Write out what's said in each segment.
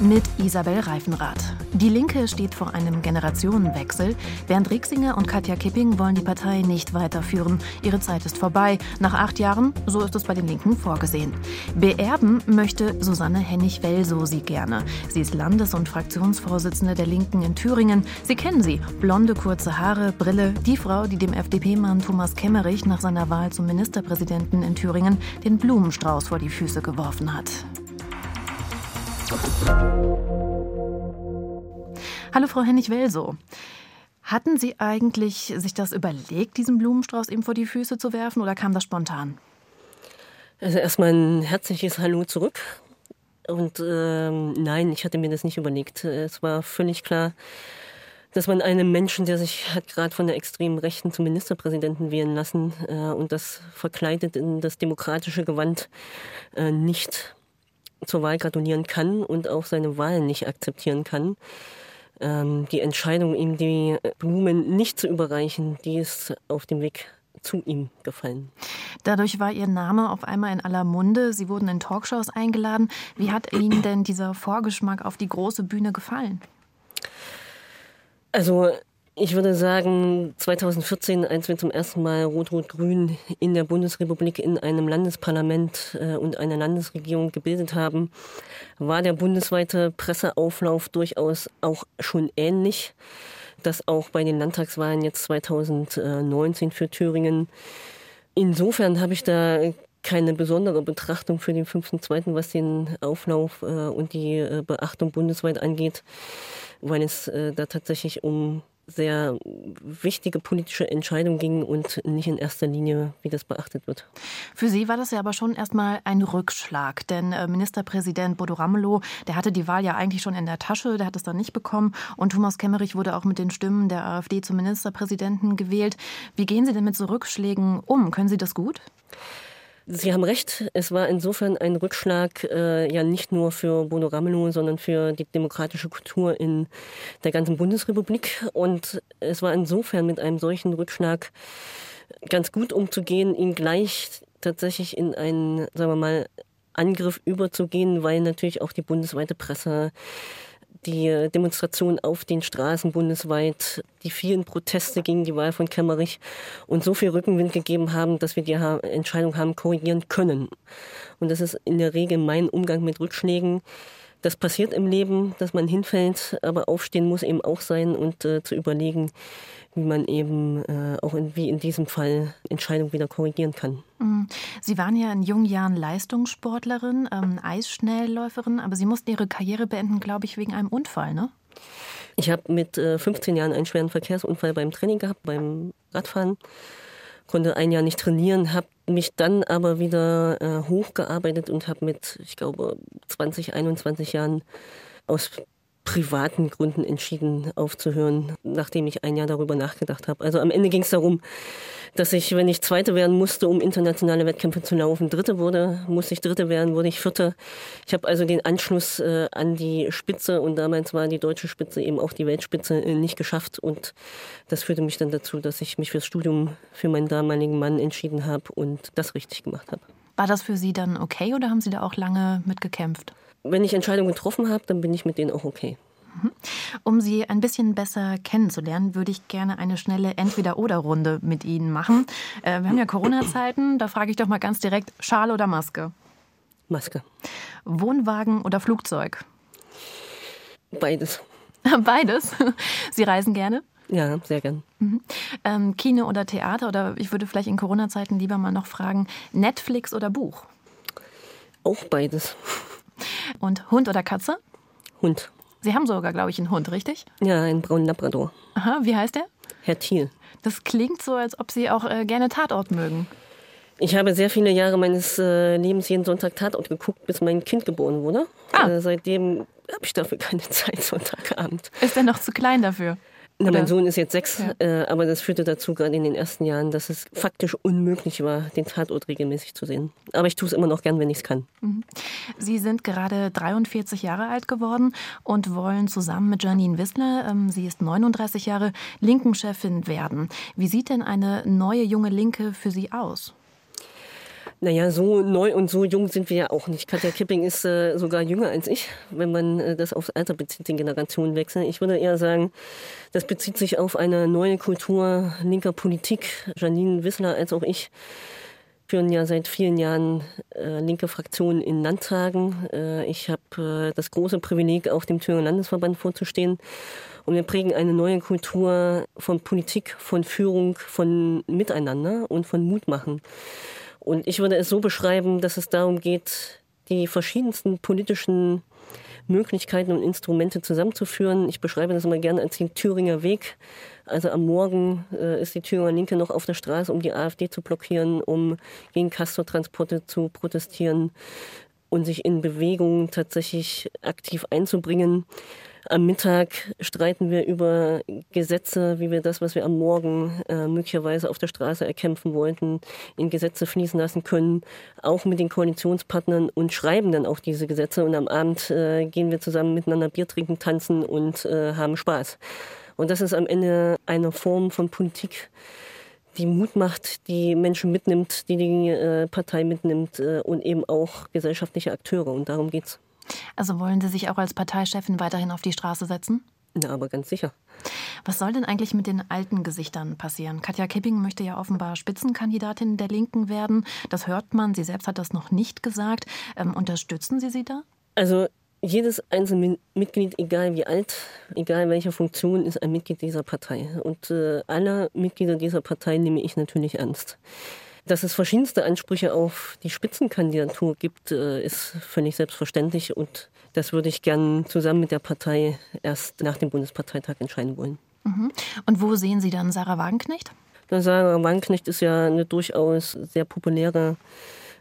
Mit Isabel Reifenrath. Die Linke steht vor einem Generationenwechsel. Bernd Rixinger und Katja Kipping wollen die Partei nicht weiterführen. Ihre Zeit ist vorbei. Nach acht Jahren, so ist es bei den Linken vorgesehen. Beerben möchte Susanne Hennig-Welsow sie gerne. Sie ist Landes- und Fraktionsvorsitzende der Linken in Thüringen. Sie kennen sie. Blonde, kurze Haare, Brille. Die Frau, die dem FDP-Mann Thomas Kemmerich nach seiner Wahl zum Ministerpräsidenten in Thüringen den Blumenstrauß vor die Füße geworfen hat. Hallo Frau Hennig-Welsow. Hatten Sie eigentlich sich das überlegt, diesen Blumenstrauß ihm vor die Füße zu werfen oder kam das spontan? Also erstmal ein herzliches Hallo zurück. Und ähm, nein, ich hatte mir das nicht überlegt. Es war völlig klar, dass man einem Menschen, der sich hat gerade von der extremen Rechten zum Ministerpräsidenten wählen lassen äh, und das verkleidet in das demokratische Gewand, äh, nicht zur Wahl gratulieren kann und auch seine Wahl nicht akzeptieren kann. Ähm, die Entscheidung, ihm die Blumen nicht zu überreichen, die ist auf dem Weg zu ihm gefallen. Dadurch war Ihr Name auf einmal in aller Munde. Sie wurden in Talkshows eingeladen. Wie hat Ihnen denn dieser Vorgeschmack auf die große Bühne gefallen? Also ich würde sagen, 2014, als wir zum ersten Mal Rot-Rot-Grün in der Bundesrepublik in einem Landesparlament äh, und einer Landesregierung gebildet haben, war der bundesweite Presseauflauf durchaus auch schon ähnlich. Das auch bei den Landtagswahlen jetzt 2019 für Thüringen. Insofern habe ich da keine besondere Betrachtung für den 5.2., was den Auflauf äh, und die äh, Beachtung bundesweit angeht, weil es da tatsächlich um sehr wichtige politische Entscheidung ging und nicht in erster Linie, wie das beachtet wird. Für Sie war das ja aber schon erstmal ein Rückschlag, denn äh, Ministerpräsident Bodo Ramelow, der hatte die Wahl ja eigentlich schon in der Tasche, der hat es dann nicht bekommen und Thomas Kemmerich wurde auch mit den Stimmen der AfD zum Ministerpräsidenten gewählt. Wie gehen Sie denn mit so Rückschlägen um? Können Sie das gut? Sie haben recht, es war insofern ein Rückschlag äh, ja nicht nur für Bono Ramelow, sondern für die demokratische Kultur in der ganzen Bundesrepublik. Und es war insofern mit einem solchen Rückschlag ganz gut umzugehen, ihn gleich tatsächlich in einen, sagen wir mal, Angriff überzugehen, weil natürlich auch die bundesweite Presse die Demonstrationen auf den Straßen bundesweit, die vielen Proteste gegen die Wahl von Kemmerich und so viel Rückenwind gegeben haben, dass wir die Entscheidung haben korrigieren können. Und das ist in der Regel mein Umgang mit Rückschlägen. Das passiert im Leben, dass man hinfällt, aber aufstehen muss eben auch sein und äh, zu überlegen, wie man eben äh, auch in, wie in diesem Fall Entscheidungen wieder korrigieren kann. Mhm. Sie waren ja in jungen Jahren Leistungssportlerin, ähm, Eisschnellläuferin, aber Sie mussten Ihre Karriere beenden, glaube ich, wegen einem Unfall, ne? Ich habe mit äh, 15 Jahren einen schweren Verkehrsunfall beim Training gehabt, beim Radfahren. Konnte ein Jahr nicht trainieren, habe mich dann aber wieder äh, hochgearbeitet und habe mit, ich glaube, 20, 21 Jahren aus privaten Gründen entschieden aufzuhören, nachdem ich ein Jahr darüber nachgedacht habe. Also am Ende ging es darum, dass ich, wenn ich Zweite werden musste, um internationale Wettkämpfe zu laufen, Dritte wurde, musste ich Dritte werden, wurde ich Vierte. Ich habe also den Anschluss äh, an die Spitze und damals war die deutsche Spitze eben auch die Weltspitze äh, nicht geschafft und das führte mich dann dazu, dass ich mich fürs Studium für meinen damaligen Mann entschieden habe und das richtig gemacht habe. War das für Sie dann okay oder haben Sie da auch lange mitgekämpft? wenn ich Entscheidungen getroffen habe, dann bin ich mit denen auch okay. Mhm. Um Sie ein bisschen besser kennenzulernen, würde ich gerne eine schnelle Entweder-Oder-Runde mit Ihnen machen. Äh, wir haben ja Corona-Zeiten, da frage ich doch mal ganz direkt: Schal oder Maske? Maske. Wohnwagen oder Flugzeug? Beides. Beides? Sie reisen gerne? Ja, sehr gern. Mhm. Ähm, Kino oder Theater? Oder ich würde vielleicht in Corona-Zeiten lieber mal noch fragen: Netflix oder Buch? Auch beides. Und Hund oder Katze? Hund. Sie haben sogar, glaube ich, einen Hund, richtig? Ja, einen braunen Labrador. Aha, wie heißt der? Herr Thiel. Das klingt so, als ob Sie auch äh, gerne Tatort mögen. Ich habe sehr viele Jahre meines äh, Lebens jeden Sonntag Tatort geguckt, bis mein Kind geboren wurde. Ah. Äh, seitdem habe ich dafür keine Zeit, Sonntagabend. Ist er noch zu klein dafür? Na, mein Sohn ist jetzt sechs, ja. äh, aber das führte dazu, gerade in den ersten Jahren, dass es faktisch unmöglich war, den Tatort regelmäßig zu sehen. Aber ich tue es immer noch gern, wenn ich es kann. Mhm. Sie sind gerade 43 Jahre alt geworden und wollen zusammen mit Janine Wissler, ähm, sie ist 39 Jahre, Linken-Chefin werden. Wie sieht denn eine neue junge Linke für Sie aus? Naja, so neu und so jung sind wir ja auch nicht. Katja Kipping ist äh, sogar jünger als ich, wenn man äh, das aufs Alter bezieht, den Generationenwechsel. Ich würde eher sagen, das bezieht sich auf eine neue Kultur linker Politik. Janine Wissler als auch ich führen ja seit vielen Jahren äh, linke Fraktionen in Landtagen. Äh, ich habe äh, das große Privileg, auf dem Thüringer Landesverband vorzustehen. Und wir prägen eine neue Kultur von Politik, von Führung, von Miteinander und von Mutmachen. Und ich würde es so beschreiben, dass es darum geht, die verschiedensten politischen Möglichkeiten und Instrumente zusammenzuführen. Ich beschreibe das immer gerne als den Thüringer Weg. Also am Morgen äh, ist die Thüringer Linke noch auf der Straße, um die AfD zu blockieren, um gegen Castortransporte zu protestieren und sich in Bewegungen tatsächlich aktiv einzubringen. Am Mittag streiten wir über Gesetze, wie wir das, was wir am Morgen äh, möglicherweise auf der Straße erkämpfen wollten, in Gesetze fließen lassen können, auch mit den Koalitionspartnern und schreiben dann auch diese Gesetze. Und am Abend äh, gehen wir zusammen miteinander Bier trinken, tanzen und äh, haben Spaß. Und das ist am Ende eine Form von Politik, die Mut macht, die Menschen mitnimmt, die die äh, Partei mitnimmt äh, und eben auch gesellschaftliche Akteure. Und darum geht's. Also wollen Sie sich auch als Parteichefin weiterhin auf die Straße setzen? Na, aber ganz sicher. Was soll denn eigentlich mit den alten Gesichtern passieren? Katja Kipping möchte ja offenbar Spitzenkandidatin der Linken werden. Das hört man. Sie selbst hat das noch nicht gesagt. Ähm, unterstützen Sie sie da? Also jedes einzelne Mitglied, egal wie alt, egal welche Funktion, ist ein Mitglied dieser Partei. Und äh, alle Mitglieder dieser Partei nehme ich natürlich ernst. Dass es verschiedenste Ansprüche auf die Spitzenkandidatur gibt, äh, ist völlig selbstverständlich und das würde ich gern zusammen mit der Partei erst nach dem Bundesparteitag entscheiden wollen. Mhm. Und wo sehen Sie dann Sarah Wagenknecht? Sarah Wagenknecht ist ja eine durchaus sehr populäre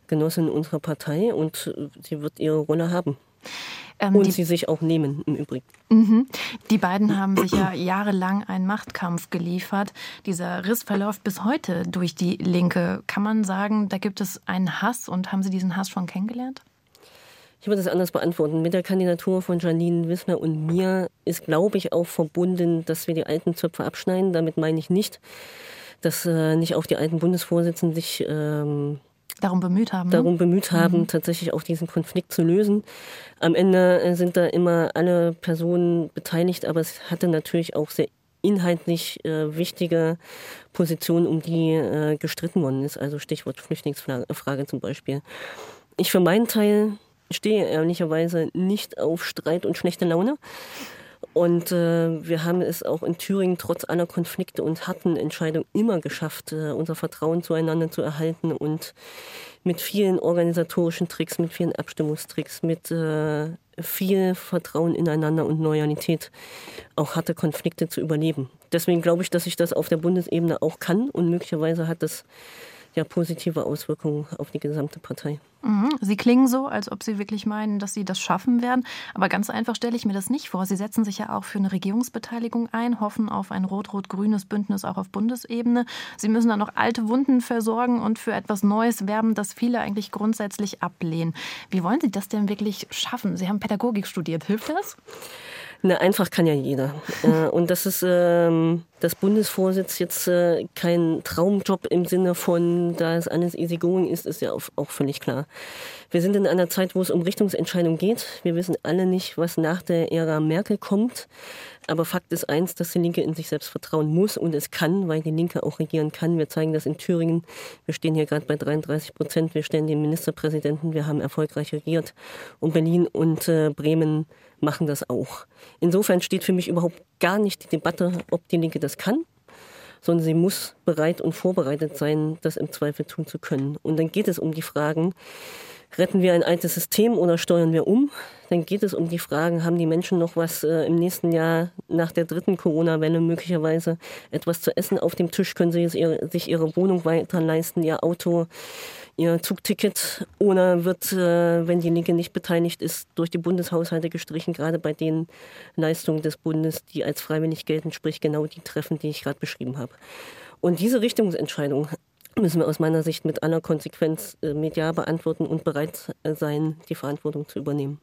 Genossin unserer Partei und sie wird ihre Rolle haben. Ähm, und sie sich auch nehmen im Übrigen. Mhm. Die beiden haben sich ja jahrelang einen Machtkampf geliefert. Dieser Riss verläuft bis heute durch die Linke. Kann man sagen, da gibt es einen Hass und haben Sie diesen Hass schon kennengelernt? Ich würde es anders beantworten. Mit der Kandidatur von Janine Wissler und mir ist, glaube ich, auch verbunden, dass wir die alten Zöpfe abschneiden. Damit meine ich nicht, dass äh, nicht auch die alten Bundesvorsitzenden sich ähm, darum bemüht haben. Ne? Darum bemüht haben, mhm. tatsächlich auch diesen Konflikt zu lösen. Am Ende äh, sind da immer alle Personen beteiligt, aber es hatte natürlich auch sehr inhaltlich äh, wichtige Positionen, um die äh, gestritten worden ist. Also Stichwort Flüchtlingsfrage zum Beispiel. Ich für meinen Teil stehe ehrlicherweise nicht auf Streit und schlechte Laune. Und äh, wir haben es auch in Thüringen trotz aller Konflikte und harten Entscheidungen immer geschafft, äh, unser Vertrauen zueinander zu erhalten und mit vielen organisatorischen Tricks, mit vielen Abstimmungstricks, mit äh, viel Vertrauen ineinander und Loyalität auch harte Konflikte zu überleben. Deswegen glaube ich, dass ich das auf der Bundesebene auch kann und möglicherweise hat das ja positive Auswirkungen auf die gesamte Partei. Mhm. Sie klingen so, als ob Sie wirklich meinen, dass Sie das schaffen werden. Aber ganz einfach stelle ich mir das nicht vor. Sie setzen sich ja auch für eine Regierungsbeteiligung ein, hoffen auf ein rot-rot-grünes Bündnis auch auf Bundesebene. Sie müssen dann noch alte Wunden versorgen und für etwas Neues werben, das viele eigentlich grundsätzlich ablehnen. Wie wollen Sie das denn wirklich schaffen? Sie haben Pädagogik studiert. Hilft das? Na, einfach kann ja jeder. Äh, und das ist ähm, das Bundesvorsitz jetzt äh, kein Traumjob im Sinne von, da es alles easy going ist, ist ja auch, auch völlig klar. Wir sind in einer Zeit, wo es um Richtungsentscheidung geht. Wir wissen alle nicht, was nach der Ära Merkel kommt. Aber Fakt ist eins, dass die Linke in sich selbst vertrauen muss und es kann, weil die Linke auch regieren kann. Wir zeigen das in Thüringen. Wir stehen hier gerade bei 33 Prozent. Wir stellen den Ministerpräsidenten. Wir haben erfolgreich regiert. Und Berlin und äh, Bremen machen das auch. Insofern steht für mich überhaupt gar nicht die Debatte, ob die Linke das kann, sondern sie muss bereit und vorbereitet sein, das im Zweifel tun zu können. Und dann geht es um die Fragen, retten wir ein altes System oder steuern wir um? Dann geht es um die Fragen, haben die Menschen noch was äh, im nächsten Jahr nach der dritten Corona-Welle möglicherweise etwas zu essen auf dem Tisch? Können sie ihre, sich ihre Wohnung weiter leisten, ihr Auto, ihr Zugticket? Oder wird, äh, wenn die Linke nicht beteiligt ist, durch die Bundeshaushalte gestrichen, gerade bei den Leistungen des Bundes, die als freiwillig gelten, sprich genau die treffen, die ich gerade beschrieben habe? Und diese Richtungsentscheidung müssen wir aus meiner Sicht mit aller Konsequenz äh, medial beantworten und bereit sein, die Verantwortung zu übernehmen.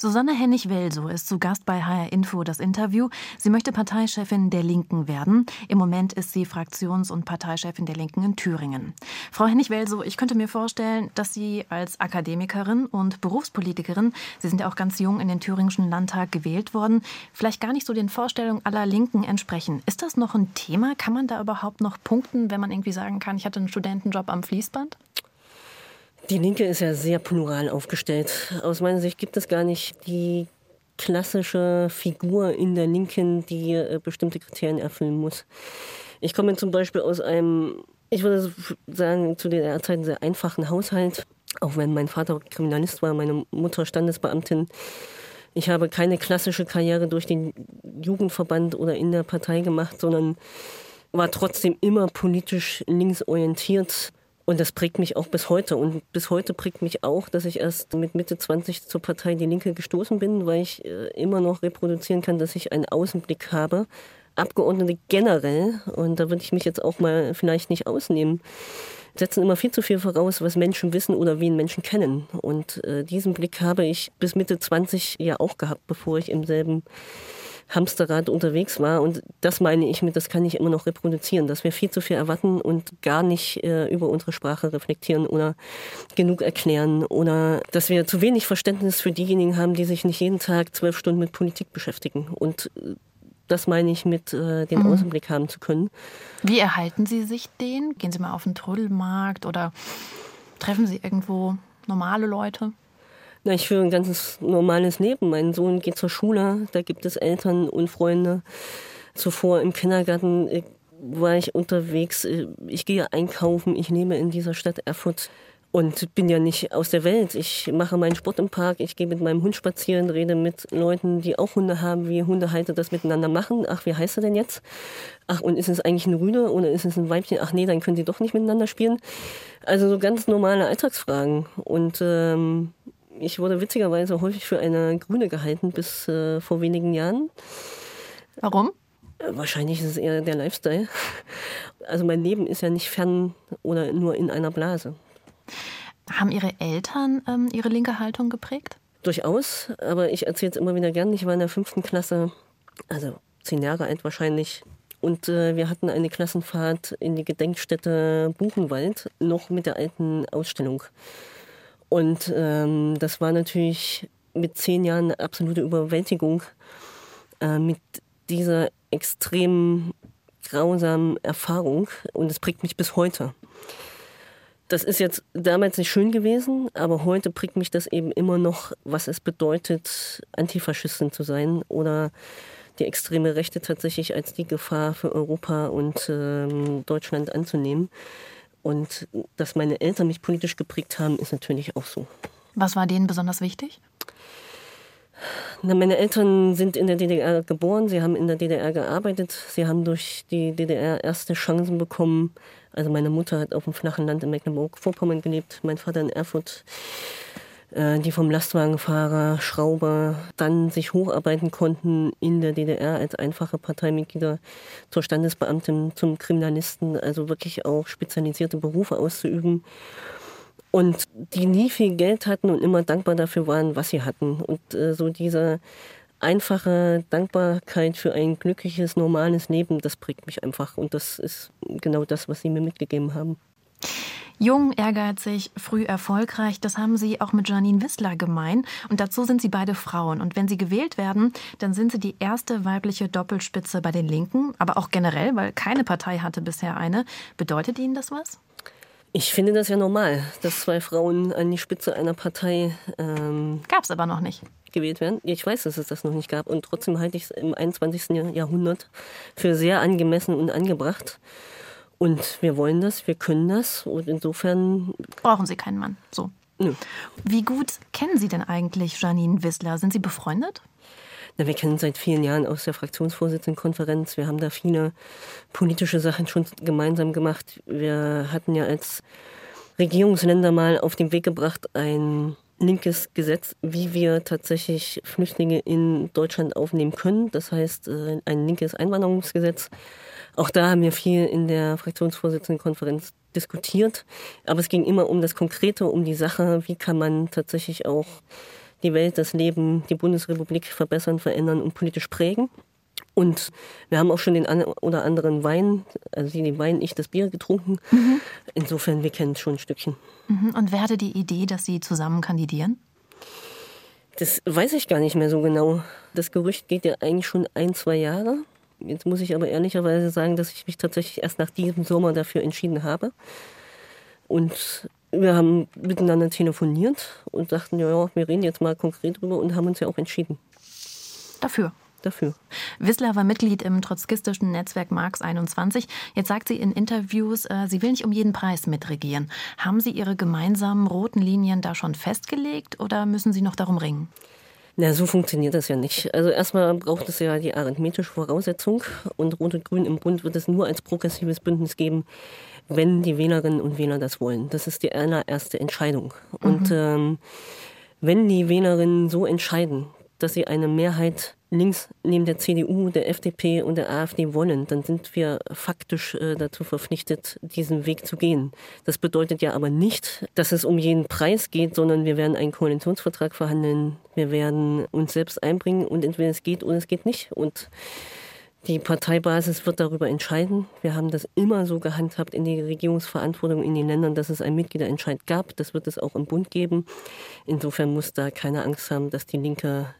Susanne Hennig-Welso ist zu Gast bei HR Info das Interview. Sie möchte Parteichefin der Linken werden. Im Moment ist sie Fraktions- und Parteichefin der Linken in Thüringen. Frau Hennig-Welso, ich könnte mir vorstellen, dass Sie als Akademikerin und Berufspolitikerin, Sie sind ja auch ganz jung in den thüringischen Landtag gewählt worden, vielleicht gar nicht so den Vorstellungen aller Linken entsprechen. Ist das noch ein Thema? Kann man da überhaupt noch punkten, wenn man irgendwie sagen kann, ich hatte einen Studentenjob am Fließband? Die Linke ist ja sehr plural aufgestellt. Aus meiner Sicht gibt es gar nicht die klassische Figur in der Linken, die äh, bestimmte Kriterien erfüllen muss. Ich komme zum Beispiel aus einem, ich würde sagen, zu der Zeit sehr einfachen Haushalt, auch wenn mein Vater Kriminalist war, meine Mutter Standesbeamtin. Ich habe keine klassische Karriere durch den Jugendverband oder in der Partei gemacht, sondern war trotzdem immer politisch linksorientiert und das prägt mich auch bis heute. Und bis heute prägt mich auch, dass ich erst mit Mitte 20 zur Partei Die Linke gestoßen bin, weil ich äh, immer noch reproduzieren kann, dass ich einen Außenblick habe. Abgeordnete generell, und da würde ich mich jetzt auch mal vielleicht nicht ausnehmen, setzen immer viel zu viel voraus, was Menschen wissen oder wen Menschen kennen. Und äh, diesen Blick habe ich bis Mitte 20 ja auch gehabt, bevor ich im selben Hamsterrad unterwegs war. Und das meine ich mit, das kann ich immer noch reproduzieren, dass wir viel zu viel erwarten und gar nicht äh, über unsere Sprache reflektieren oder genug erklären oder dass wir zu wenig Verständnis für diejenigen haben, die sich nicht jeden Tag zwölf Stunden mit Politik beschäftigen. Und äh, das meine ich mit äh, den mhm. Außenblick haben zu können. Wie erhalten Sie sich den? Gehen Sie mal auf den Trödelmarkt oder treffen Sie irgendwo normale Leute? Na, ich führe ein ganz normales Leben. Mein Sohn geht zur Schule, da gibt es Eltern und Freunde. Zuvor im Kindergarten äh, war ich unterwegs. Äh, ich gehe einkaufen, ich lebe in dieser Stadt Erfurt und bin ja nicht aus der Welt. Ich mache meinen Sport im Park, ich gehe mit meinem Hund spazieren, rede mit Leuten, die auch Hunde haben, wie Hundehalter das miteinander machen. Ach, wie heißt er denn jetzt? Ach, und ist es eigentlich ein Rüde oder ist es ein Weibchen? Ach nee, dann können die doch nicht miteinander spielen. Also so ganz normale Alltagsfragen. Und ähm, ich wurde witzigerweise häufig für eine Grüne gehalten bis äh, vor wenigen Jahren. Warum? Äh, wahrscheinlich ist es eher der Lifestyle. Also mein Leben ist ja nicht fern oder nur in einer Blase. Haben Ihre Eltern ähm, Ihre linke Haltung geprägt? Durchaus, aber ich erzähle es immer wieder gern. Ich war in der fünften Klasse, also zehn Jahre alt wahrscheinlich. Und äh, wir hatten eine Klassenfahrt in die Gedenkstätte Buchenwald, noch mit der alten Ausstellung. Und ähm, das war natürlich mit zehn Jahren eine absolute Überwältigung, äh, mit dieser extrem grausamen Erfahrung. Und es prägt mich bis heute. Das ist jetzt damals nicht schön gewesen, aber heute prägt mich das eben immer noch, was es bedeutet, Antifaschistin zu sein oder die extreme Rechte tatsächlich als die Gefahr für Europa und ähm, Deutschland anzunehmen. Und dass meine Eltern mich politisch geprägt haben, ist natürlich auch so. Was war denen besonders wichtig? Na, meine Eltern sind in der DDR geboren, sie haben in der DDR gearbeitet, sie haben durch die DDR erste Chancen bekommen. Also meine Mutter hat auf dem flachen Land in Mecklenburg-Vorpommern gelebt, mein Vater in Erfurt. Äh, die vom Lastwagenfahrer, Schrauber dann sich hocharbeiten konnten in der DDR als einfache Parteimitglieder zur Standesbeamtin, zum Kriminalisten, also wirklich auch spezialisierte Berufe auszuüben. Und die nie viel Geld hatten und immer dankbar dafür waren, was sie hatten. Und äh, so diese einfache Dankbarkeit für ein glückliches, normales Leben, das prägt mich einfach. Und das ist genau das, was sie mir mitgegeben haben. Jung, ehrgeizig, früh erfolgreich, das haben Sie auch mit Janine Wissler gemein. Und dazu sind Sie beide Frauen. Und wenn Sie gewählt werden, dann sind Sie die erste weibliche Doppelspitze bei den Linken, aber auch generell, weil keine Partei hatte bisher eine. Bedeutet Ihnen das was? Ich finde das ja normal, dass zwei Frauen an die Spitze einer Partei. Ähm, gab es aber noch nicht. Gewählt werden. Ich weiß, dass es das noch nicht gab. Und trotzdem halte ich es im 21. Jahrhundert für sehr angemessen und angebracht. Und wir wollen das, wir können das. Und insofern. Brauchen Sie keinen Mann. So. Nö. Wie gut kennen Sie denn eigentlich Janine Wissler? Sind Sie befreundet? Na, wir kennen seit vielen Jahren aus der Fraktionsvorsitzendenkonferenz. Wir haben da viele politische Sachen schon gemeinsam gemacht. Wir hatten ja als Regierungsländer mal auf den Weg gebracht ein linkes Gesetz, wie wir tatsächlich Flüchtlinge in Deutschland aufnehmen können. Das heißt, äh, ein linkes Einwanderungsgesetz auch da haben wir viel in der Fraktionsvorsitzendenkonferenz diskutiert. Aber es ging immer um das Konkrete, um die Sache. Wie kann man tatsächlich auch die Welt, das Leben, die Bundesrepublik verbessern, verändern und politisch prägen. Und wir haben auch schon den oder anderen Wein, also sie den Wein, ich das Bier getrunken. Mhm. Insofern, wir kennen schon ein Stückchen. Mhm. Und wer hatte die Idee, dass Sie zusammen kandidieren? Das weiß ich gar nicht mehr so genau. Das Gerücht geht ja eigentlich schon ein, zwei Jahre. Jetzt muss ich aber ehrlicherweise sagen, dass ich mich tatsächlich erst nach diesem Sommer dafür entschieden habe. Und wir haben miteinander telefoniert und dachten, ja, wir reden jetzt mal konkret drüber und haben uns ja auch entschieden. Dafür dafür. Wissler war Mitglied im trotzkistischen Netzwerk Marx 21. Jetzt sagt sie in Interviews, äh, sie will nicht um jeden Preis mitregieren. Haben Sie Ihre gemeinsamen roten Linien da schon festgelegt oder müssen Sie noch darum ringen? Na, so funktioniert das ja nicht. Also erstmal braucht es ja die arithmetische Voraussetzung und Rot und Grün im Bund wird es nur als progressives Bündnis geben, wenn die Wählerinnen und Wähler das wollen. Das ist die allererste Entscheidung. Mhm. Und ähm, wenn die Wählerinnen so entscheiden, dass sie eine Mehrheit links neben der CDU, der FDP und der AfD wollen, dann sind wir faktisch äh, dazu verpflichtet, diesen Weg zu gehen. Das bedeutet ja aber nicht, dass es um jeden Preis geht, sondern wir werden einen Koalitionsvertrag verhandeln, wir werden uns selbst einbringen und entweder es geht oder es geht nicht. Und die Parteibasis wird darüber entscheiden. Wir haben das immer so gehandhabt in die Regierungsverantwortung in den Ländern, dass es einen Mitgliederentscheid gab. Das wird es auch im Bund geben. Insofern muss da keine Angst haben, dass die Linke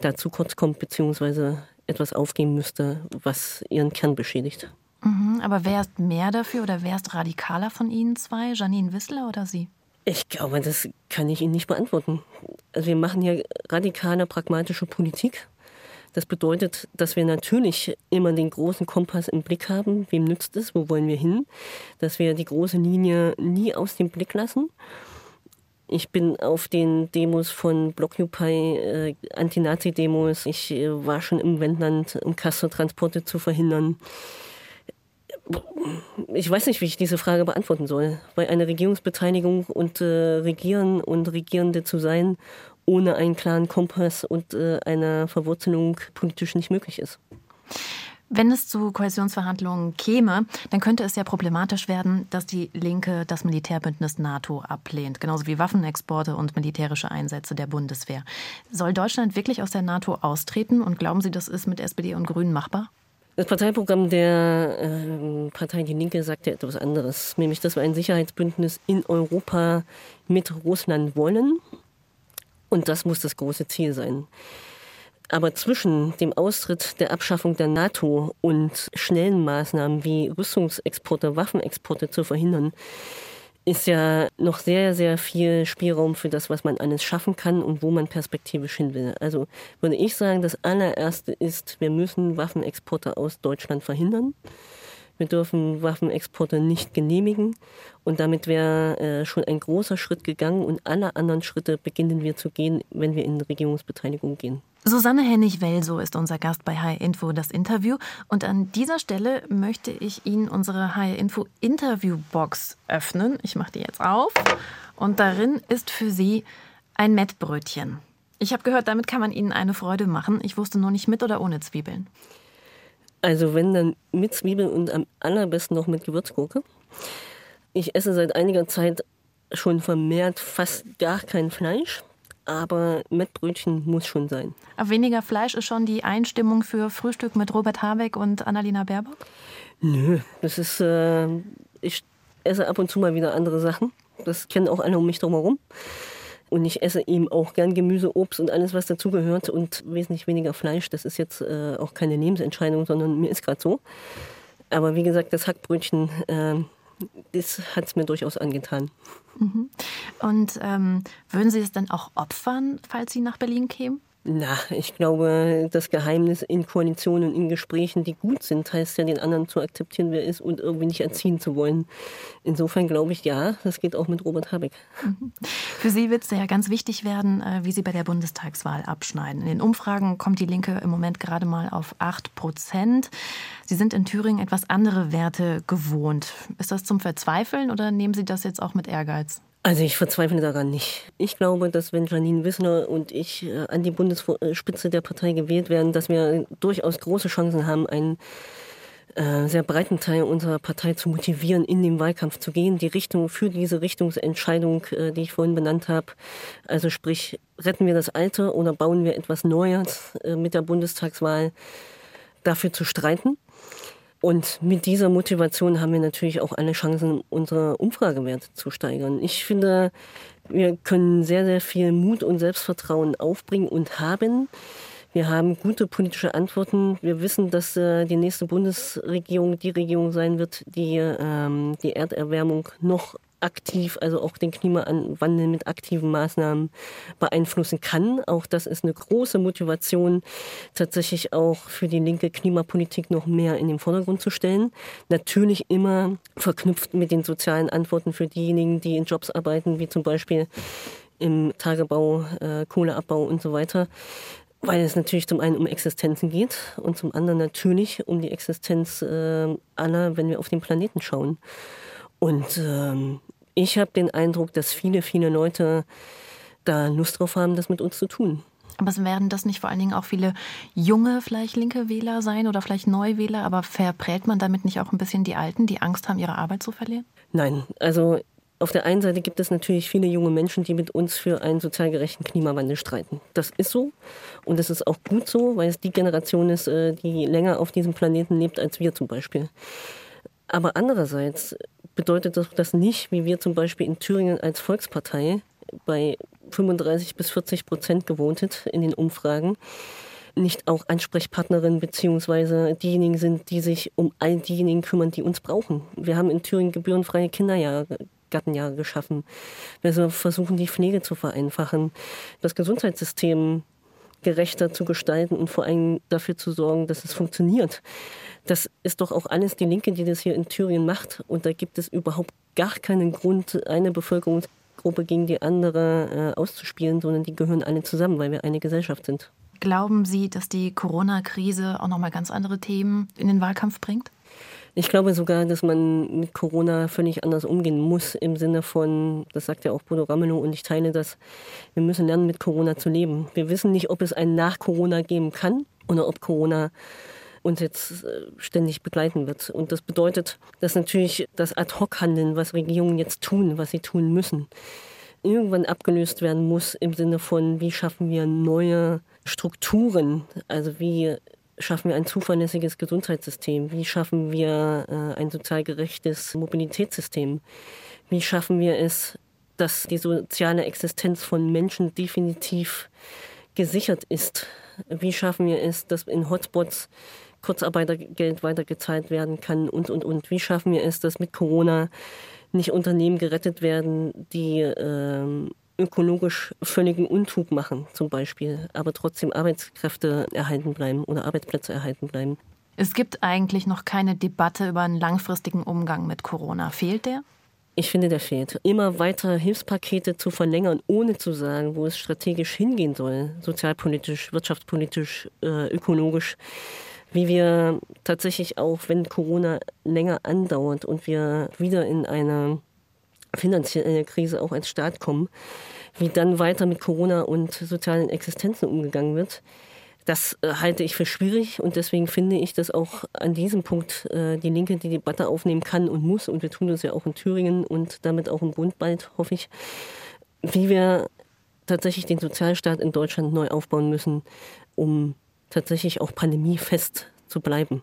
da zu kurz kommt, beziehungsweise etwas aufgeben müsste, was ihren Kern beschädigt. Mhm, aber wer ist mehr dafür oder wer ist radikaler von Ihnen zwei, Janine Wissler oder Sie? Ich glaube, das kann ich Ihnen nicht beantworten. Also wir machen hier radikale, pragmatische Politik. Das bedeutet, dass wir natürlich immer den großen Kompass im Blick haben. Wem nützt es? Wo wollen wir hin? Dass wir die große Linie nie aus dem Blick lassen. Ich bin auf den Demos von Blockupy, äh, Anti-Nazi-Demos. Ich äh, war schon im Wendland, um Castor-Transporte zu verhindern. Ich weiß nicht, wie ich diese Frage beantworten soll, weil eine Regierungsbeteiligung und äh, Regieren und Regierende zu sein, ohne einen klaren Kompass und äh, einer Verwurzelung politisch nicht möglich ist. Wenn es zu Koalitionsverhandlungen käme, dann könnte es ja problematisch werden, dass die Linke das Militärbündnis NATO ablehnt, genauso wie Waffenexporte und militärische Einsätze der Bundeswehr. Soll Deutschland wirklich aus der NATO austreten und glauben Sie, das ist mit SPD und Grünen machbar? Das Parteiprogramm der äh, Partei Die Linke sagt ja etwas anderes, nämlich dass wir ein Sicherheitsbündnis in Europa mit Russland wollen. Und das muss das große Ziel sein. Aber zwischen dem Austritt der Abschaffung der NATO und schnellen Maßnahmen wie Rüstungsexporte, Waffenexporte zu verhindern, ist ja noch sehr, sehr viel Spielraum für das, was man alles schaffen kann und wo man perspektivisch hin will. Also würde ich sagen, das allererste ist, wir müssen Waffenexporte aus Deutschland verhindern. Wir dürfen Waffenexporte nicht genehmigen. Und damit wäre äh, schon ein großer Schritt gegangen und alle anderen Schritte beginnen wir zu gehen, wenn wir in Regierungsbeteiligung gehen. Susanne Hennig-Welso ist unser Gast bei High Info, das Interview. Und an dieser Stelle möchte ich Ihnen unsere High Info Interviewbox öffnen. Ich mache die jetzt auf. Und darin ist für Sie ein Mettbrötchen. Ich habe gehört, damit kann man Ihnen eine Freude machen. Ich wusste nur nicht mit oder ohne Zwiebeln. Also wenn dann mit Zwiebeln und am allerbesten noch mit Gewürzgurke. Ich esse seit einiger Zeit schon vermehrt fast gar kein Fleisch aber Mettbrötchen muss schon sein. Aber weniger Fleisch ist schon die Einstimmung für Frühstück mit Robert Habeck und Annalena Baerbock? Nö, das ist, äh, ich esse ab und zu mal wieder andere Sachen. Das kennen auch alle um mich drumherum. Und ich esse eben auch gern Gemüse, Obst und alles, was dazugehört und wesentlich weniger Fleisch. Das ist jetzt äh, auch keine Lebensentscheidung, sondern mir ist gerade so. Aber wie gesagt, das Hackbrötchen, äh, das hat es mir durchaus angetan. Mhm. Und ähm, würden Sie es dann auch opfern, falls Sie nach Berlin kämen? Na, ich glaube, das Geheimnis in Koalitionen, in Gesprächen, die gut sind, heißt ja, den anderen zu akzeptieren, wer ist und irgendwie nicht erziehen zu wollen. Insofern glaube ich, ja, das geht auch mit Robert Habeck. Für Sie wird es ja ganz wichtig werden, äh, wie Sie bei der Bundestagswahl abschneiden. In den Umfragen kommt die Linke im Moment gerade mal auf 8 Prozent. Sie sind in Thüringen etwas andere Werte gewohnt. Ist das zum Verzweifeln oder nehmen Sie das jetzt auch mit Ehrgeiz? Also ich verzweifle daran nicht. Ich glaube, dass wenn Janine Wissner und ich äh, an die Bundesspitze der Partei gewählt werden, dass wir durchaus große Chancen haben, ein äh, sehr breiten Teil unserer Partei zu motivieren, in den Wahlkampf zu gehen, die Richtung für diese Richtungsentscheidung, äh, die ich vorhin benannt habe. Also sprich, retten wir das Alte oder bauen wir etwas Neues mit der Bundestagswahl, dafür zu streiten. Und mit dieser Motivation haben wir natürlich auch alle Chancen, unsere Umfragewerte zu steigern. Ich finde, wir können sehr, sehr viel Mut und Selbstvertrauen aufbringen und haben. Wir haben gute politische Antworten. Wir wissen, dass äh, die nächste Bundesregierung die Regierung sein wird, die ähm, die Erderwärmung noch aktiv, also auch den Klimawandel mit aktiven Maßnahmen beeinflussen kann. Auch das ist eine große Motivation, tatsächlich auch für die linke Klimapolitik noch mehr in den Vordergrund zu stellen. Natürlich immer verknüpft mit den sozialen Antworten für diejenigen, die in Jobs arbeiten, wie zum Beispiel im Tagebau, äh, Kohleabbau und so weiter. Weil es natürlich zum einen um Existenzen geht und zum anderen natürlich um die Existenz äh, aller, wenn wir auf den Planeten schauen. Und ähm, ich habe den Eindruck, dass viele, viele Leute da Lust drauf haben, das mit uns zu tun. Aber werden das nicht vor allen Dingen auch viele junge, vielleicht linke Wähler sein oder vielleicht Neuwähler? Aber verprellt man damit nicht auch ein bisschen die Alten, die Angst haben, ihre Arbeit zu verlieren? Nein, also auf der einen Seite gibt es natürlich viele junge Menschen, die mit uns für einen sozial gerechten Klimawandel streiten. Das ist so und das ist auch gut so, weil es die Generation ist, äh, die länger auf diesem Planeten lebt als wir zum Beispiel. Aber andererseits bedeutet doch das nicht, wie wir zum Beispiel in Thüringen als Volkspartei bei 35 bis 40 Prozent gewohntet in den Umfragen, nicht auch Ansprechpartnerin beziehungsweise diejenigen sind, die sich um all diejenigen kümmern, die uns brauchen. Wir haben in Thüringen gebührenfreie Kinderjahre, Gartenjahre geschaffen. Wir versuchen, die Pflege zu vereinfachen, das Gesundheitssystem gerechter zu gestalten und vor allem dafür zu sorgen, dass es funktioniert. Das ist doch auch alles die Linke, die das hier in Thüringen macht. Und da gibt es überhaupt gar keinen Grund, eine Bevölkerungsgruppe gegen die andere äh, auszuspielen, sondern die gehören alle zusammen, weil wir eine Gesellschaft sind. Glauben Sie, dass die Corona-Krise auch noch mal ganz andere Themen in den Wahlkampf bringt? Ich glaube sogar, dass man mit Corona völlig anders umgehen muss, im Sinne von, das sagt ja auch Bodo Ramelow und ich teile das, wir müssen lernen, mit Corona zu leben. Wir wissen nicht, ob es ein Nach-Corona geben kann oder ob Corona uns jetzt äh, ständig begleiten wird. Und das bedeutet, dass natürlich das Ad-Hoc-Handeln, was Regierungen jetzt tun, was sie tun müssen, irgendwann abgelöst werden muss im Sinne von, wie schaffen wir neue Strukturen, also wie schaffen wir ein zuverlässiges Gesundheitssystem, wie schaffen wir äh, ein sozial gerechtes Mobilitätssystem, wie schaffen wir es, dass die soziale Existenz von Menschen definitiv gesichert ist, wie schaffen wir es, dass in Hotspots Kurzarbeitergeld weitergezahlt werden kann und, und, und. Wie schaffen wir es, dass mit Corona nicht Unternehmen gerettet werden, die ähm, ökologisch völligen Unfug machen, zum Beispiel, aber trotzdem Arbeitskräfte erhalten bleiben oder Arbeitsplätze erhalten bleiben. Es gibt eigentlich noch keine Debatte über einen langfristigen Umgang mit Corona. Fehlt der? Ich finde, der fehlt. Immer weiter Hilfspakete zu verlängern, ohne zu sagen, wo es strategisch hingehen soll, sozialpolitisch, wirtschaftspolitisch, äh, ökologisch wie wir tatsächlich auch, wenn Corona länger andauert und wir wieder in eine finanzielle Krise auch als Staat kommen, wie dann weiter mit Corona und sozialen Existenzen umgegangen wird. Das äh, halte ich für schwierig und deswegen finde ich, dass auch an diesem Punkt äh, die Linke die Debatte aufnehmen kann und muss und wir tun das ja auch in Thüringen und damit auch im Bund bald, hoffe ich, wie wir tatsächlich den Sozialstaat in Deutschland neu aufbauen müssen, um tatsächlich auch pandemiefest zu bleiben.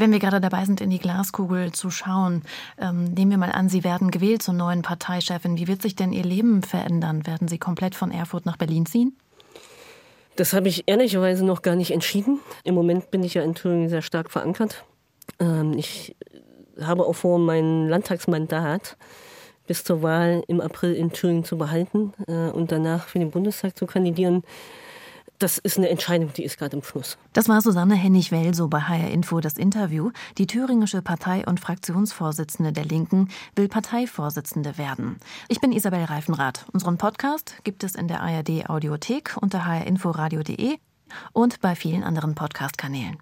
Wenn wir gerade dabei sind, in die Glaskugel zu schauen, ähm, nehmen wir mal an, Sie werden gewählt zur neuen Parteichefin. Wie wird sich denn Ihr Leben verändern? Werden Sie komplett von Erfurt nach Berlin ziehen? Das habe ich ehrlicherweise noch gar nicht entschieden. Im Moment bin ich ja in Thüringen sehr stark verankert. Ähm, ich habe auch vor, mein Landtagsmandat bis zur Wahl im April in Thüringen zu behalten äh, und danach für den Bundestag zu kandidieren das ist eine Entscheidung, die ist gerade im Fluss. Das war Susanne Hennig-Welso bei HR Info das Interview. Die thüringische Partei- und Fraktionsvorsitzende der Linken will Parteivorsitzende werden. Ich bin Isabel Reifenrath. Unseren Podcast gibt es in der ARD Audiothek unter hrinforadio.de und bei vielen anderen Podcast-Kanälen.